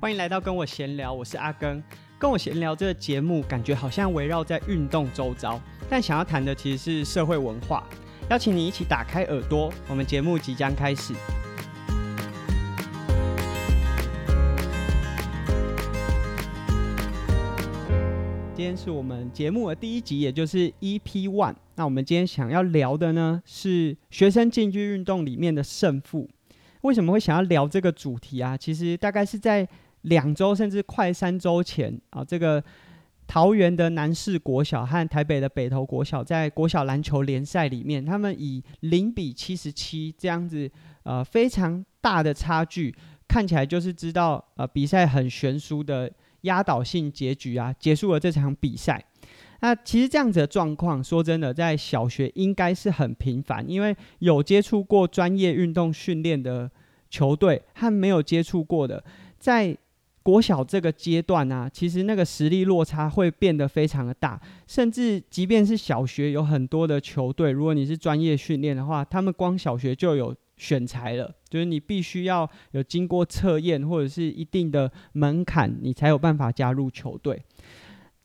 欢迎来到跟我闲聊，我是阿根。跟我闲聊这个节目，感觉好像围绕在运动周遭，但想要谈的其实是社会文化。邀请你一起打开耳朵，我们节目即将开始。今天是我们节目的第一集，也就是 EP One。那我们今天想要聊的呢，是学生竞技运动里面的胜负。为什么会想要聊这个主题啊？其实大概是在。两周甚至快三周前啊，这个桃园的南势国小和台北的北投国小在国小篮球联赛里面，他们以零比七十七这样子呃非常大的差距，看起来就是知道呃比赛很悬殊的压倒性结局啊，结束了这场比赛。那其实这样子的状况，说真的，在小学应该是很频繁，因为有接触过专业运动训练的球队和没有接触过的，在国小这个阶段啊，其实那个实力落差会变得非常的大，甚至即便是小学有很多的球队，如果你是专业训练的话，他们光小学就有选材了，就是你必须要有经过测验或者是一定的门槛，你才有办法加入球队。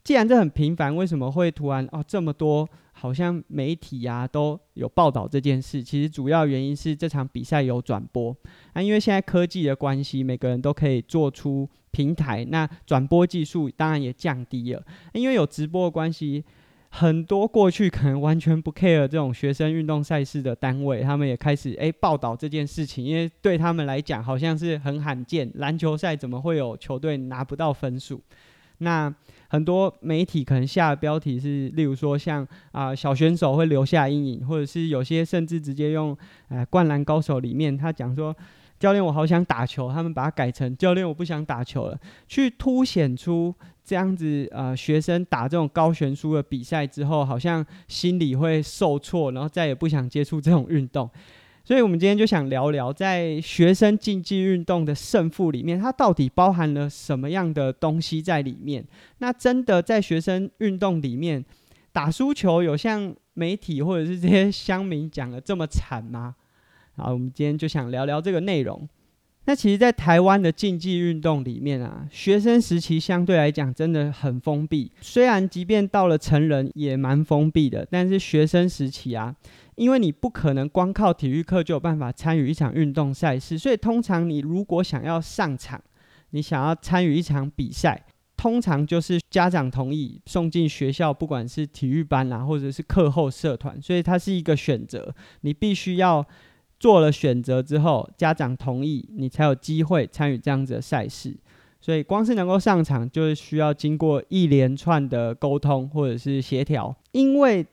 既然这很频繁，为什么会突然哦这么多？好像媒体啊都有报道这件事，其实主要原因是这场比赛有转播啊，因为现在科技的关系，每个人都可以做出平台，那转播技术当然也降低了，因为有直播的关系，很多过去可能完全不 care 这种学生运动赛事的单位，他们也开始诶报道这件事情，因为对他们来讲好像是很罕见，篮球赛怎么会有球队拿不到分数？那很多媒体可能下的标题是，例如说像啊、小选手会留下阴影，或者是有些甚至直接用呃灌篮高手里面他讲说，教练我好想打球，他们把它改成教练我不想打球了，去凸显出这样子呃学生打这种高悬殊的比赛之后，好像心里会受挫，然后再也不想接触这种运动。所以，我们今天就想聊聊，在学生竞技运动的胜负里面，它到底包含了什么样的东西在里面？那真的在学生运动里面打输球，有像媒体或者是这些乡民讲的这么惨吗？好，我们今天就想聊聊这个内容。那其实，在台湾的竞技运动里面啊，学生时期相对来讲真的很封闭。虽然即便到了成人也蛮封闭的，但是学生时期啊。因为你不可能光靠体育课就有办法参与一场运动赛事，所以通常你如果想要上场，你想要参与一场比赛，通常就是家长同意送进学校，不管是体育班啊，或者是课后社团，所以它是一个选择。你必须要做了选择之后，家长同意，你才有机会参与这样子的赛事。所以光是能够上场，就是需要经过一连串的沟通或者是协调，因为。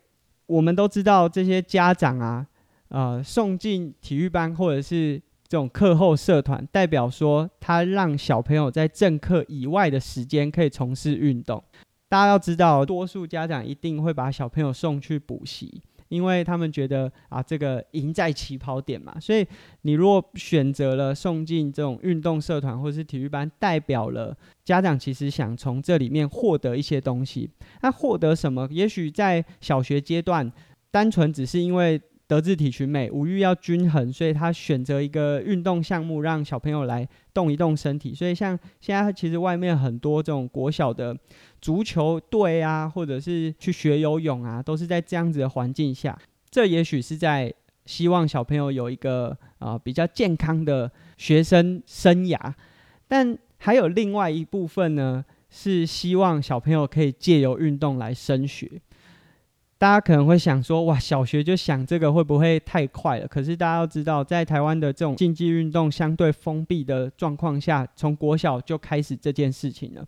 我们都知道这些家长啊，呃，送进体育班或者是这种课后社团，代表说他让小朋友在正课以外的时间可以从事运动。大家要知道，多数家长一定会把小朋友送去补习，因为他们觉得啊，这个赢在起跑点嘛。所以你如果选择了送进这种运动社团或是体育班，代表了家长其实想从这里面获得一些东西。那获得什么？也许在小学阶段，单纯只是因为德智体群美，五育要均衡，所以他选择一个运动项目，让小朋友来动一动身体。所以像现在其实外面很多这种国小的。足球队啊，或者是去学游泳啊，都是在这样子的环境下。这也许是在希望小朋友有一个啊、比较健康的学生生涯，但还有另外一部分呢，是希望小朋友可以借由运动来升学。大家可能会想说，哇，小学就想这个会不会太快了？可是大家要知道，在台湾的这种竞技运动相对封闭的状况下，从国小就开始这件事情了。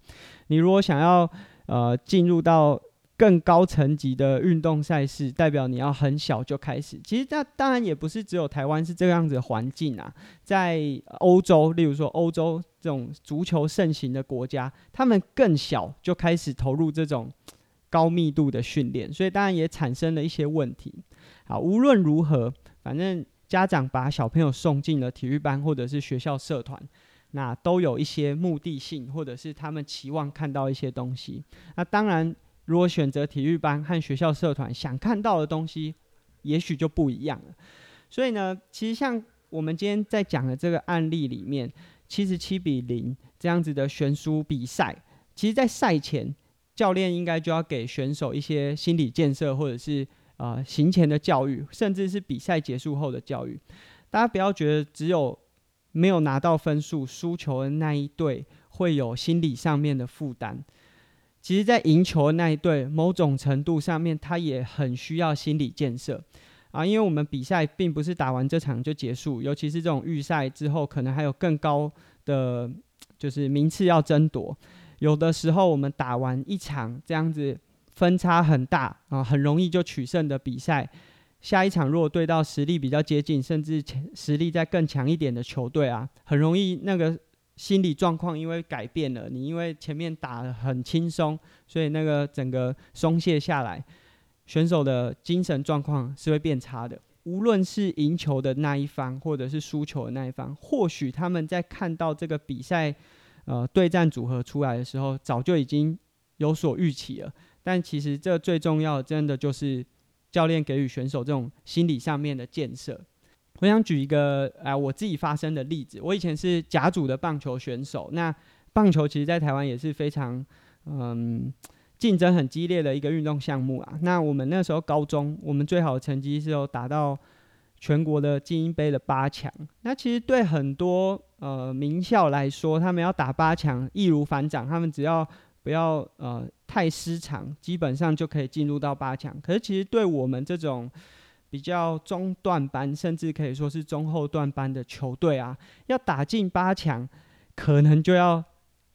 你如果想要呃进入到更高层级的运动赛事，代表你要很小就开始。其实那当然也不是只有台湾是这样子的环境啊，在欧洲，例如说欧洲这种足球盛行的国家，他们更小就开始投入这种。高密度的训练，所以当然也产生了一些问题。好，无论如何，反正家长把小朋友送进了体育班或者是学校社团，那都有一些目的性，或者是他们期望看到一些东西。那当然，如果选择体育班和学校社团，想看到的东西，也许就不一样了。所以呢，其实像我们今天在讲的这个案例里面，七十七比零这样子的悬殊比赛，其实，在赛前，教练应该就要给选手一些心理建设，或者是啊、呃、行前的教育，甚至是比赛结束后的教育。大家不要觉得只有没有拿到分数、输球的那一队会有心理上面的负担。其实，在赢球的那一队，某种程度上面，他也很需要心理建设啊，因为我们比赛并不是打完这场就结束，尤其是这种预赛之后，可能还有更高的就是名次要争夺。有的时候，我们打完一场这样子分差很大啊，很容易就取胜的比赛，下一场如果对到实力比较接近，甚至实力再更强一点的球队啊，很容易那个。心理状况因为改变了，你因为前面打得很轻松，所以那个整个松懈下来，选手的精神状况是会变差的。无论是赢球的那一方，或者是输球的那一方，或许他们在看到这个比赛，呃，对战组合出来的时候，早就已经有所预期了。但其实这最重要，真的就是教练给予选手这种心理上面的建设。我想举一个啊，我自己发生的例子。我以前是甲组的棒球选手，那棒球其实在台湾也是非常嗯竞争很激烈的一个运动项目啊。那我们那时候高中，我们最好的成绩是有打到全国的精英杯的八强。那其实对很多呃名校来说，他们要打八强易如反掌，他们只要不要呃太失常，基本上就可以进入到八强。可是其实对我们这种比较中段班，甚至可以说是中后段班的球队啊，要打进八强，可能就要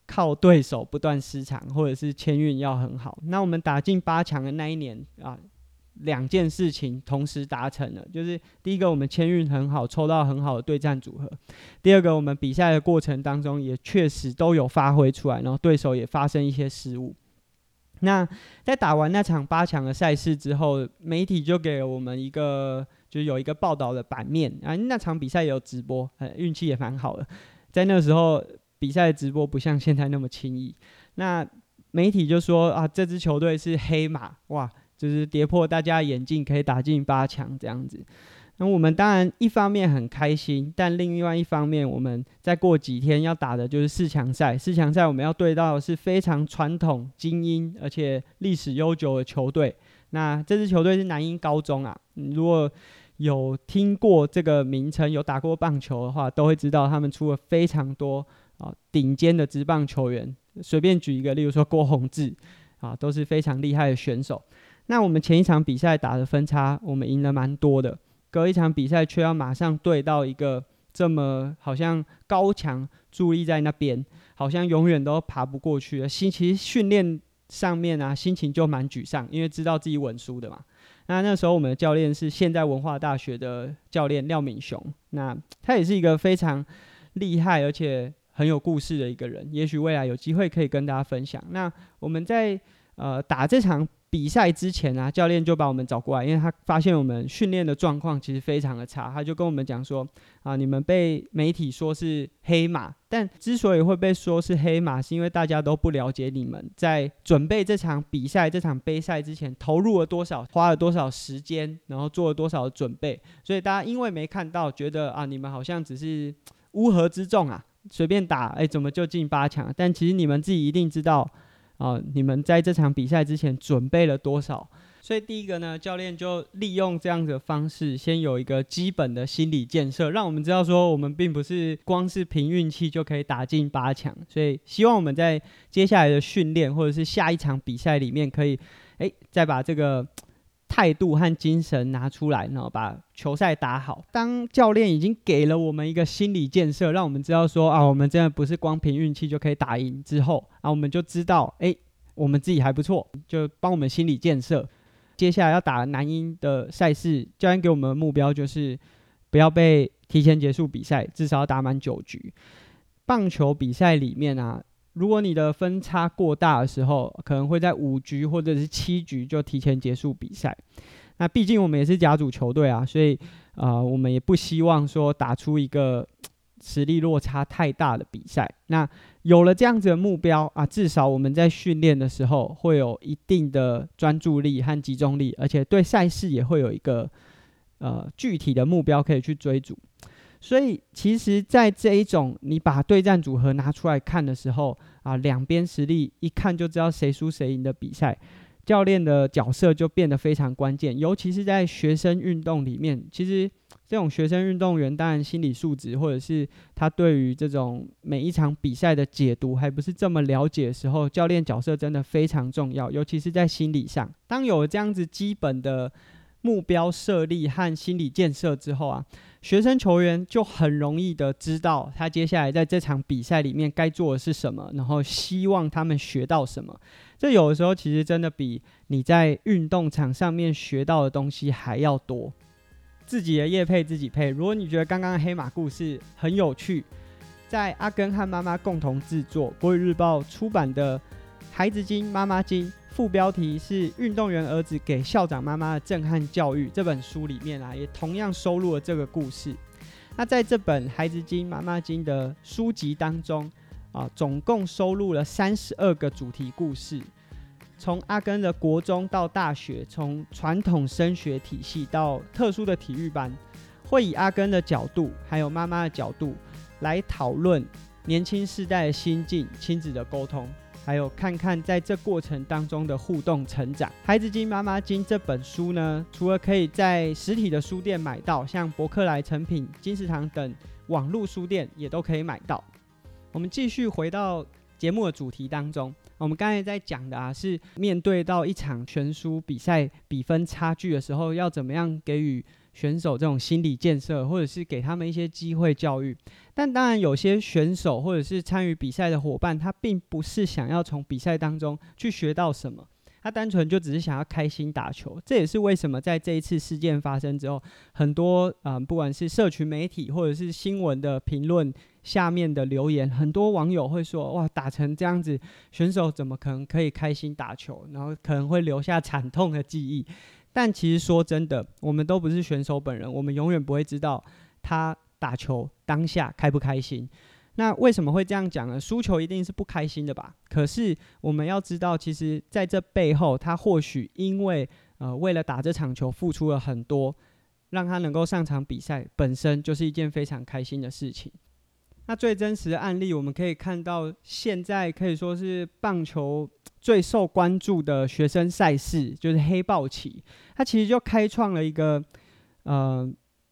靠对手不断失常，或者是签运要很好。那我们打进八强的那一年啊，两件事情同时达成了，就是第一个我们签运很好，抽到很好的对战组合；第二个我们比赛的过程当中也确实都有发挥出来，然后对手也发生一些失误。那在打完那场八强的赛事之后，媒体就给了我们一个，就有一个报道的版面啊。那场比赛也有直播，呃，运气也蛮好的。在那时候，比赛直播不像现在那么轻易。那媒体就说啊，这支球队是黑马，哇，就是跌破大家眼镜，可以打进八强这样子。那我们当然一方面很开心，但另外一方面，我们再过几天要打的就是四强赛。四强赛我们要对到的是非常传统、精英而且历史悠久的球队。那这支球队是南英高中啊。如果有听过这个名称、有打过棒球的话，都会知道他们出了非常多啊顶尖的职棒球员。随便举一个，例如说郭泓志啊，都是非常厉害的选手。那我们前一场比赛打的分差，我们赢了蛮多的。隔一场比赛，却要马上对到一个这么好像高墙伫立在那边，好像永远都爬不过去的。心其实训练上面啊，心情就蛮沮丧，因为知道自己稳输的嘛。那那时候我们的教练是现在文化大学的教练廖敏雄，那他也是一个非常厉害而且很有故事的一个人。也许未来有机会可以跟大家分享。那我们在呃打这场。比赛之前啊，教练就把我们找过来，因为他发现我们训练的状况其实非常的差，他就跟我们讲说啊，你们被媒体说是黑马，但之所以会被说是黑马，是因为大家都不了解你们在准备这场比赛、这场杯赛之前投入了多少，花了多少时间，然后做了多少准备，所以大家因为没看到，觉得啊，你们好像只是乌合之众啊，随便打，哎，怎么就进八强？但其实你们自己一定知道。啊、哦，你们在这场比赛之前准备了多少？所以第一个呢，教练就利用这样的方式，先有一个基本的心理建设，让我们知道说，我们并不是光是凭运气就可以打进八强。所以希望我们在接下来的训练或者是下一场比赛里面，可以，诶，再把这个。态度和精神拿出来，然后把球赛打好。当教练已经给了我们一个心理建设，让我们知道说啊，我们真的不是光凭运气就可以打赢。之后啊，我们就知道，哎，我们自己还不错，就帮我们心理建设。接下来要打男英的赛事，教练给我们的目标就是不要被提前结束比赛，至少要打满九局。棒球比赛里面啊。如果你的分差过大的时候，可能会在五局或者是七局就提前结束比赛。那毕竟我们也是甲组球队啊，所以啊、我们也不希望说打出一个实力落差太大的比赛。那有了这样子的目标啊，至少我们在训练的时候会有一定的专注力和集中力，而且对赛事也会有一个呃具体的目标可以去追逐。所以其实，在这一种你把对战组合拿出来看的时候啊，两边实力一看就知道谁输谁赢的比赛，教练的角色就变得非常关键，尤其是在学生运动里面，其实。这种学生运动员，当然心理素质或者是他对于这种每一场比赛的解读还不是这么了解的时候，教练角色真的非常重要，尤其是在心理上。当有这样子基本的目标设立和心理建设之后啊，学生球员就很容易的知道他接下来在这场比赛里面该做的是什么，然后希望他们学到什么。这有的时候其实真的比你在运动场上面学到的东西还要多。自己的业配自己配。如果你觉得刚刚黑马故事很有趣，在阿根和妈妈共同制作，国语日报出版的《孩子经妈妈经》，副标题是“运动员儿子给校长妈妈的震撼教育”这本书里面啊，也同样收录了这个故事。那在这本《孩子经妈妈经》的书籍当中啊，总共收录了三十二个主题故事。从阿根的国中到大学，从传统升学体系到特殊的体育班，会以阿根的角度，还有妈妈的角度来讨论年轻世代的心境、亲子的沟通，还有看看在这过程当中的互动成长。《孩子经妈妈经》这本书呢，除了可以在实体的书店买到，像博客来、诚品、金石堂等网络书店也都可以买到。我们继续回到节目的主题当中。我们刚才在讲的啊，是面对到一场全书比赛比分差距的时候，要怎么样给予选手这种心理建设，或者是给他们一些机会教育。但当然，有些选手或者是参与比赛的伙伴，他并不是想要从比赛当中去学到什么。他单纯就只是想要开心打球，这也是为什么在这一次事件发生之后，很多啊、呃，不管是社群媒体或者是新闻的评论下面的留言，很多网友会说：“哇，打成这样子，选手怎么可能可以开心打球？然后可能会留下惨痛的记忆。”但其实说真的，我们都不是选手本人，我们永远不会知道他打球当下开不开心。那为什么会这样讲呢？输球一定是不开心的吧？可是我们要知道，其实在这背后，他或许因为呃为了打这场球付出了很多，让他能够上场比赛，本身就是一件非常开心的事情。那最真实的案例，我们可以看到，现在可以说是棒球最受关注的学生赛事，就是黑豹旗，它其实就开创了一个呃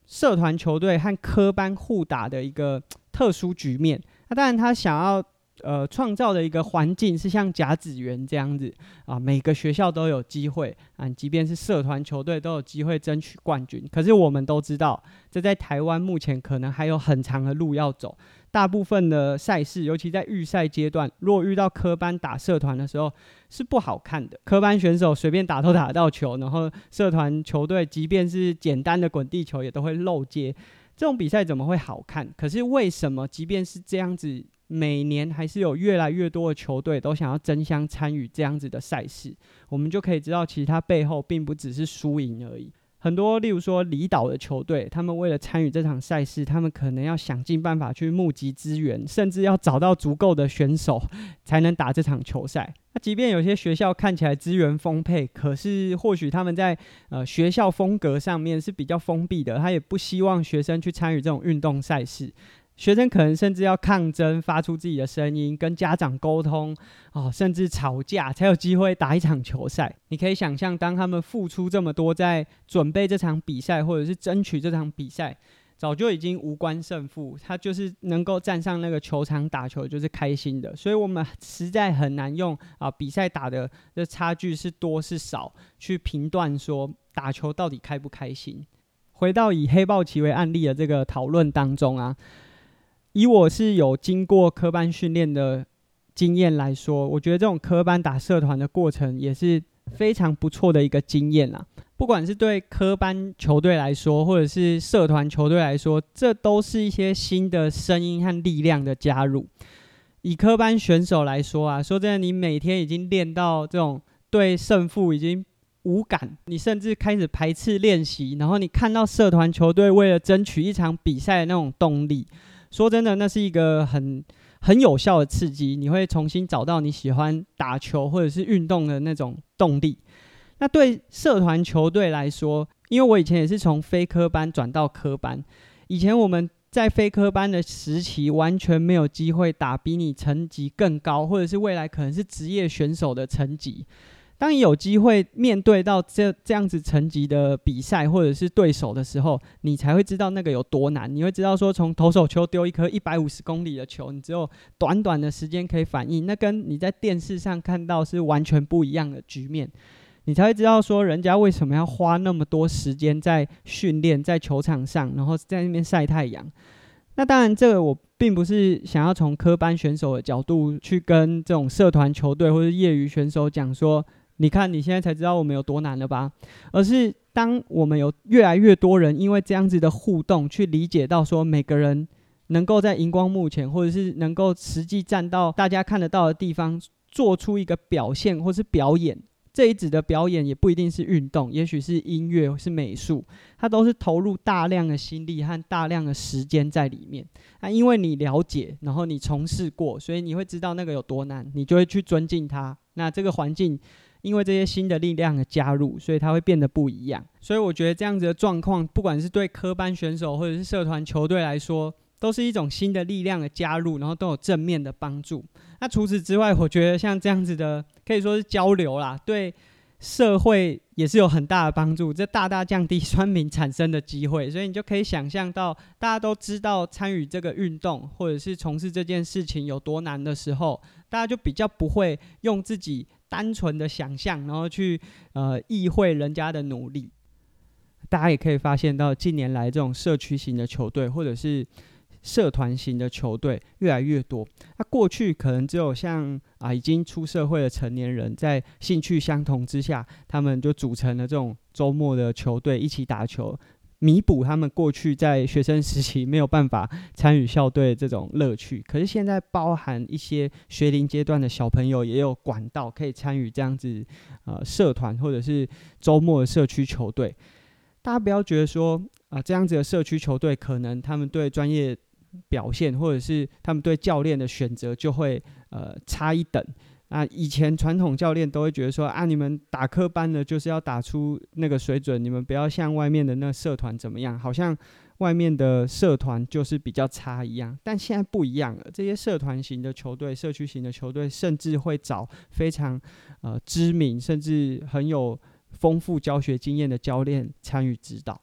社团球队和科班互打的一个。特殊局面，那当然他想要呃创造的一个环境是像甲子园这样子啊，每个学校都有机会啊，即便是社团球队都有机会争取冠军。可是我们都知道，这在台湾目前可能还有很长的路要走。大部分的赛事，尤其在预赛阶段，如果遇到科班打社团的时候，是不好看的。科班选手随便打都打得到球，然后社团球队即便是简单的滚地球也都会漏接。这种比赛怎么会好看？可是为什么即便是这样子，每年还是有越来越多的球队都想要争相参与这样子的赛事？我们就可以知道，其实它背后并不只是输赢而已。很多，例如说离岛的球队，他们为了参与这场赛事，他们可能要想尽办法去募集资源，甚至要找到足够的选手，才能打这场球赛。那即便有些学校看起来资源丰沛，可是或许他们在呃学校风格上面是比较封闭的，他也不希望学生去参与这种运动赛事。学生可能甚至要抗争，发出自己的声音，跟家长沟通，哦，甚至吵架，才有机会打一场球赛。你可以想象，当他们付出这么多，在准备这场比赛，或者是争取这场比赛，早就已经无关胜负，他就是能够站上那个球场打球，就是开心的。所以，我们实在很难用啊比赛打的这差距是多是少去评断说打球到底开不开心。回到以黑豹旗为案例的这个讨论当中啊。以我是有经过科班训练的经验来说，我觉得这种科班打社团的过程也是非常不错的一个经验啦。不管是对科班球队来说，或者是社团球队来说，这都是一些新的声音和力量的加入。以科班选手来说啊，说真的，你每天已经练到这种对胜负已经无感，你甚至开始排斥练习，然后你看到社团球队为了争取一场比赛的那种动力。说真的，那是一个很很有效的刺激，你会重新找到你喜欢打球或者是运动的那种动力。那对社团球队来说，因为我以前也是从非科班转到科班，以前我们在非科班的时期完全没有机会打比你层级更高，或者是未来可能是职业选手的层级。当你有机会面对到这这样子层级的比赛或者是对手的时候，你才会知道那个有多难。你会知道说，从投手球丢一颗一百五十公里的球，你只有短短的时间可以反应，那跟你在电视上看到是完全不一样的局面。你才会知道说，人家为什么要花那么多时间在训练，在球场上，然后在那边晒太阳。那当然，这个我并不是想要从科班选手的角度去跟这种社团球队或者业余选手讲说。你看，你现在才知道我们有多难了吧？而是当我们有越来越多人因为这样子的互动，去理解到说，每个人能够在荧光幕前，或者是能够实际站到大家看得到的地方，做出一个表现或是表演。这一指的表演也不一定是运动，也许是音乐，是美术，它都是投入大量的心力和大量的时间在里面。那因为你了解，然后你从事过，所以你会知道那个有多难，你就会去尊敬它。那这个环境。因为这些新的力量的加入，所以它会变得不一样。所以我觉得这样子的状况，不管是对科班选手或者是社团球队来说，都是一种新的力量的加入，然后都有正面的帮助。那除此之外，我觉得像这样子的，可以说是交流啦，对社会也是有很大的帮助。这大大降低酸民产生的机会，所以你就可以想象到，大家都知道参与这个运动或者是从事这件事情有多难的时候，大家就比较不会用自己。单纯的想象，然后去呃意会人家的努力。大家也可以发现到，近年来这种社区型的球队或者是社团型的球队越来越多。那过去可能只有像啊已经出社会的成年人，在兴趣相同之下，他们就组成了这种周末的球队一起打球。弥补他们过去在学生时期没有办法参与校队这种乐趣，可是现在包含一些学龄阶段的小朋友也有管道可以参与这样子呃社团或者是周末的社区球队。大家不要觉得说啊、这样子的社区球队可能他们对专业表现或者是他们对教练的选择就会呃差一等。啊，以前传统教练都会觉得说啊，你们打科班的，就是要打出那个水准，你们不要像外面的那社团怎么样，好像外面的社团就是比较差一样。但现在不一样了，这些社团型的球队、社区型的球队，甚至会找非常呃知名，甚至很有丰富教学经验的教练参与指导。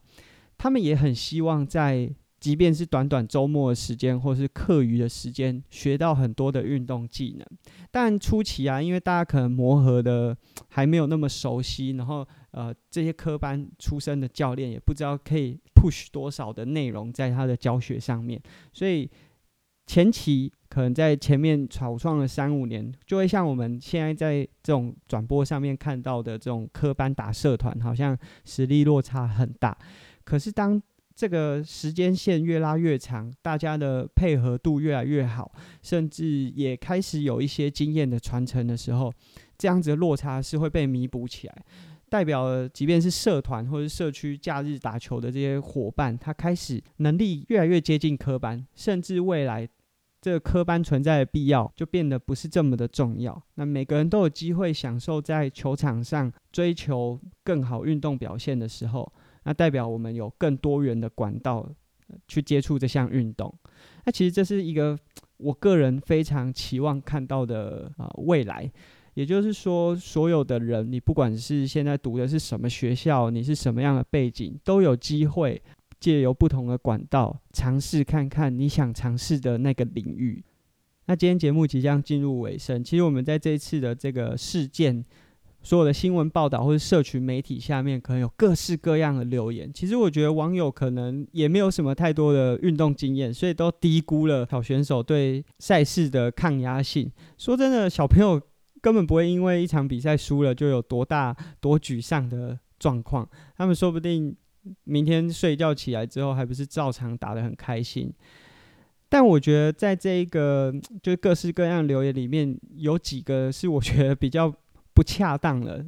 他们也很希望在。即便是短短周末的时间，或是课余的时间，学到很多的运动技能。但初期啊，因为大家可能磨合的还没有那么熟悉，然后呃，这些科班出身的教练也不知道可以 push 多少的内容在他的教学上面，所以前期可能在前面草创了三五年，就会像我们现在在这种转播上面看到的这种科班打社团，好像实力落差很大。可是当这个时间线越拉越长，大家的配合度越来越好，甚至也开始有一些经验的传承的时候，这样子的落差是会被弥补起来，代表即便是社团或者社区假日打球的这些伙伴，他开始能力越来越接近科班，甚至未来这个科班存在的必要就变得不是这么的重要。那每个人都有机会享受在球场上追求更好运动表现的时候。那代表我们有更多元的管道去接触这项运动。那其实这是一个我个人非常期望看到的啊未来。也就是说，所有的人，你不管是现在读的是什么学校，你是什么样的背景，都有机会借由不同的管道尝试看看你想尝试的那个领域。那今天节目即将进入尾声，其实我们在这一次的这个事件。所有的新闻报道或者社群媒体下面，可能有各式各样的留言。其实我觉得网友可能也没有什么太多的运动经验，所以都低估了小选手对赛事的抗压性。说真的，小朋友根本不会因为一场比赛输了就有多大多沮丧的状况。他们说不定明天睡觉起来之后，还不是照常打得很开心。但我觉得在这一个就是各式各样留言里面，有几个是我觉得比较。不恰当了，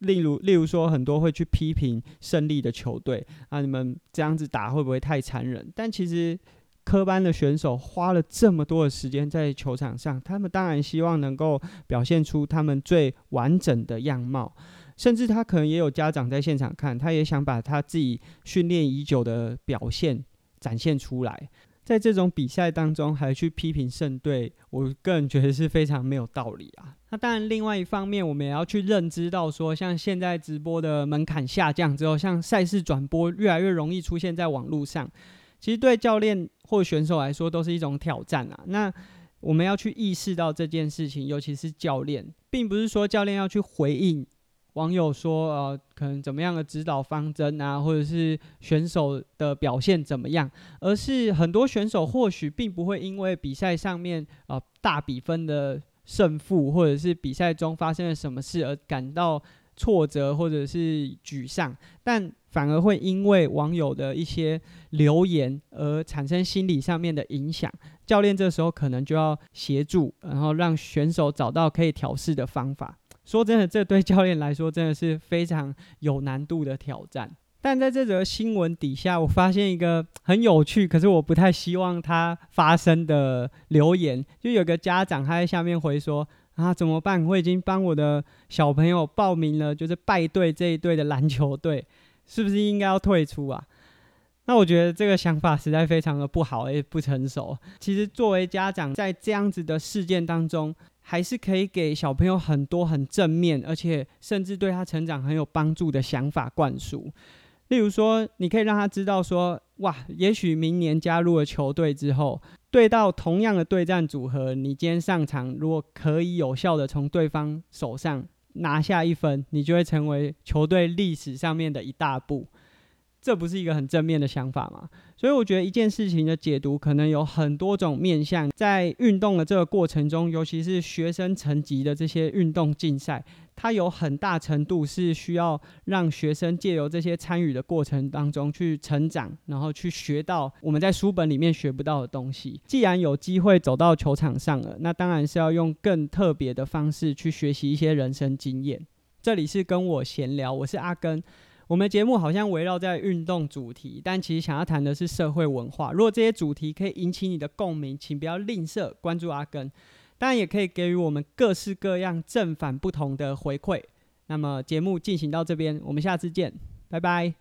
例如，例如说，很多会去批评胜利的球队啊，你们这样子打会不会太残忍？但其实科班的选手花了这么多的时间在球场上，他们当然希望能够表现出他们最完整的样貌，甚至他可能也有家长在现场看，他也想把他自己训练已久的表现展现出来。在这种比赛当中还去批评胜队，我个人觉得是非常没有道理啊。那当然，另外一方面，我们也要去认知到说，像现在直播的门槛下降之后，像赛事转播越来越容易出现在网络上，其实对教练或选手来说都是一种挑战啊。那我们要去意识到这件事情，尤其是教练，并不是说教练要去回应。网友说：“呃，可能怎么样的指导方针啊，或者是选手的表现怎么样？而是很多选手或许并不会因为比赛上面呃大比分的胜负，或者是比赛中发生了什么事而感到挫折或者是沮丧，但反而会因为网友的一些留言而产生心理上面的影响。教练这时候可能就要协助，然后让选手找到可以调试的方法。”说真的，这对教练来说真的是非常有难度的挑战。但在这则新闻底下，我发现一个很有趣，可是我不太希望它发生的留言，就有个家长他在下面回说：“啊，怎么办？我已经帮我的小朋友报名了，就是败队这一队的篮球队，是不是应该要退出啊？”那我觉得这个想法实在非常的不好，也不成熟。其实作为家长，在这样子的事件当中，还是可以给小朋友很多很正面，而且甚至对他成长很有帮助的想法灌输。例如说，你可以让他知道说，哇，也许明年加入了球队之后，对到同样的对战组合，你今天上场，如果可以有效的从对方手上拿下一分，你就会成为球队历史上面的一大步。这不是一个很正面的想法吗？所以我觉得一件事情的解读可能有很多种面向。在运动的这个过程中，尤其是学生层级的这些运动竞赛，它有很大程度是需要让学生借由这些参与的过程当中去成长，然后去学到我们在书本里面学不到的东西。既然有机会走到球场上了，那当然是要用更特别的方式去学习一些人生经验。这里是跟我闲聊，我是阿根。我们节目好像围绕在运动主题，但其实想要谈的是社会文化。如果这些主题可以引起你的共鸣，请不要吝啬关注阿根，当然也可以给予我们各式各样正反不同的回馈。那么节目进行到这边，我们下次见，拜拜。